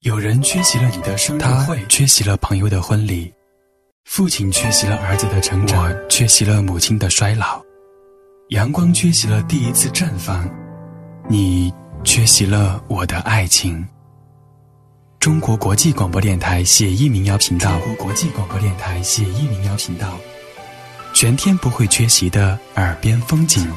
有人缺席了你的生日会，缺席了朋友的婚礼，父亲缺席了儿子的成长，缺席了母亲的衰老，阳光缺席了第一次绽放，你缺席了我的爱情。中国国际广播电台写意民谣频道，中国国际广播电台写意民谣频道，全天不会缺席的耳边风景。